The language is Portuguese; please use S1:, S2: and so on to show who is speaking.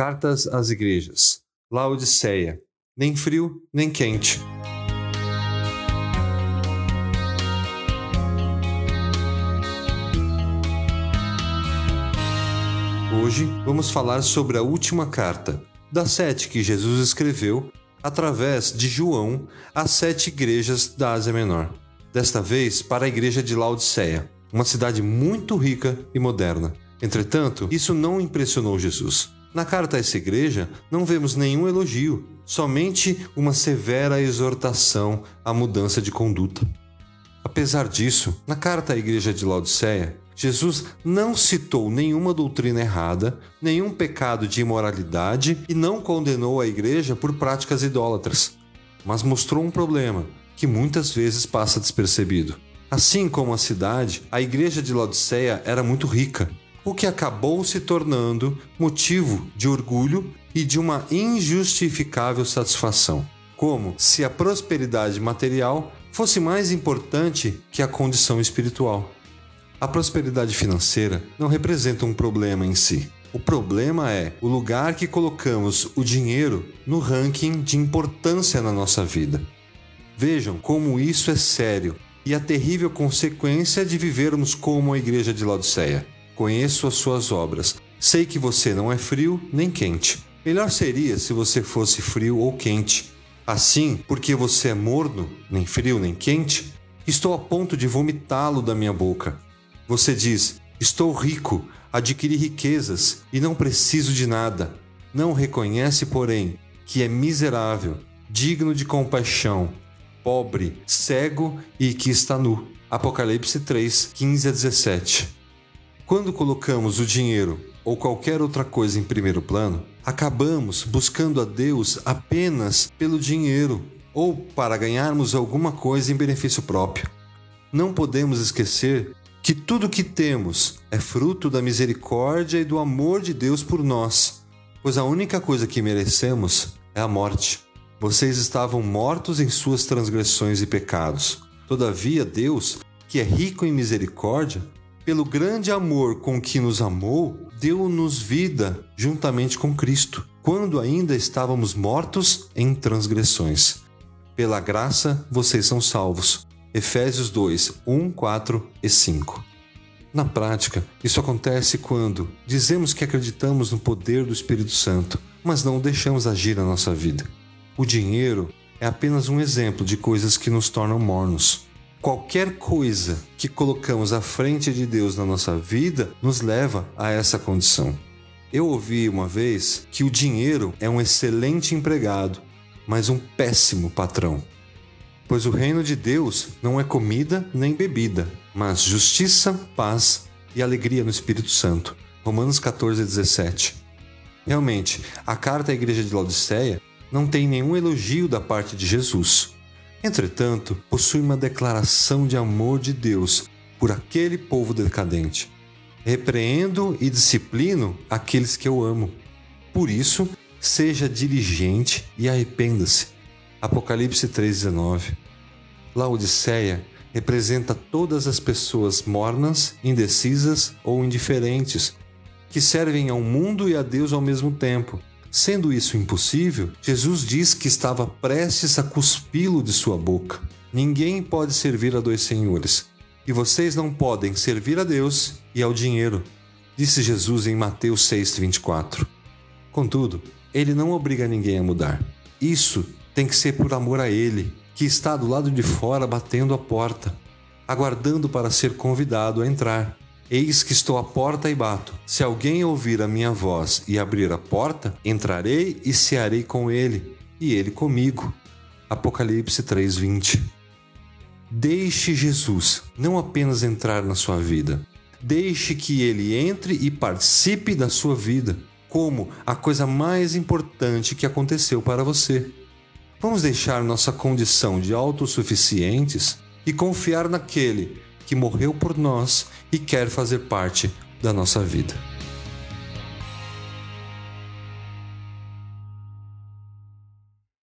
S1: Cartas às Igrejas. Laodiceia. Nem frio, nem quente. Hoje vamos falar sobre a última carta, das sete que Jesus escreveu através de João às sete igrejas da Ásia Menor. Desta vez para a igreja de Laodiceia, uma cidade muito rica e moderna. Entretanto, isso não impressionou Jesus. Na carta a essa igreja, não vemos nenhum elogio, somente uma severa exortação à mudança de conduta. Apesar disso, na carta à igreja de Laodiceia, Jesus não citou nenhuma doutrina errada, nenhum pecado de imoralidade e não condenou a igreja por práticas idólatras, mas mostrou um problema que muitas vezes passa despercebido. Assim como a cidade, a igreja de Laodiceia era muito rica o que acabou se tornando motivo de orgulho e de uma injustificável satisfação, como se a prosperidade material fosse mais importante que a condição espiritual. A prosperidade financeira não representa um problema em si. O problema é o lugar que colocamos o dinheiro no ranking de importância na nossa vida. Vejam como isso é sério e a terrível consequência de vivermos como a igreja de Laodiceia. Conheço as suas obras. Sei que você não é frio nem quente. Melhor seria se você fosse frio ou quente. Assim, porque você é morno, nem frio nem quente, estou a ponto de vomitá-lo da minha boca. Você diz: Estou rico, adquiri riquezas e não preciso de nada. Não reconhece, porém, que é miserável, digno de compaixão, pobre, cego e que está nu. Apocalipse 3, 15 a 17. Quando colocamos o dinheiro ou qualquer outra coisa em primeiro plano, acabamos buscando a Deus apenas pelo dinheiro ou para ganharmos alguma coisa em benefício próprio. Não podemos esquecer que tudo que temos é fruto da misericórdia e do amor de Deus por nós, pois a única coisa que merecemos é a morte. Vocês estavam mortos em suas transgressões e pecados. Todavia, Deus, que é rico em misericórdia, pelo grande amor com que nos amou, deu-nos vida juntamente com Cristo, quando ainda estávamos mortos em transgressões. Pela graça vocês são salvos. Efésios 2, 1, 4 e 5. Na prática, isso acontece quando dizemos que acreditamos no poder do Espírito Santo, mas não o deixamos agir na nossa vida. O dinheiro é apenas um exemplo de coisas que nos tornam mornos. Qualquer coisa que colocamos à frente de Deus na nossa vida nos leva a essa condição. Eu ouvi uma vez que o dinheiro é um excelente empregado, mas um péssimo patrão. Pois o reino de Deus não é comida nem bebida, mas justiça, paz e alegria no Espírito Santo. Romanos 14, 17. Realmente, a carta à igreja de Laodiceia não tem nenhum elogio da parte de Jesus. Entretanto, possui uma declaração de amor de Deus por aquele povo decadente. Repreendo e disciplino aqueles que eu amo. Por isso, seja diligente e arrependa-se. Apocalipse 3,19. Laodiceia representa todas as pessoas mornas, indecisas ou indiferentes, que servem ao mundo e a Deus ao mesmo tempo Sendo isso impossível, Jesus diz que estava prestes a cuspi-lo de sua boca. Ninguém pode servir a dois senhores, e vocês não podem servir a Deus e ao dinheiro, disse Jesus em Mateus 6,24. Contudo, ele não obriga ninguém a mudar. Isso tem que ser por amor a ele, que está do lado de fora batendo a porta, aguardando para ser convidado a entrar. Eis que estou à porta e bato. Se alguém ouvir a minha voz e abrir a porta, entrarei e cearei com ele, e ele comigo. Apocalipse 3:20. Deixe Jesus não apenas entrar na sua vida, deixe que ele entre e participe da sua vida, como a coisa mais importante que aconteceu para você. Vamos deixar nossa condição de autossuficientes e confiar naquele que morreu por nós e quer fazer parte da nossa vida.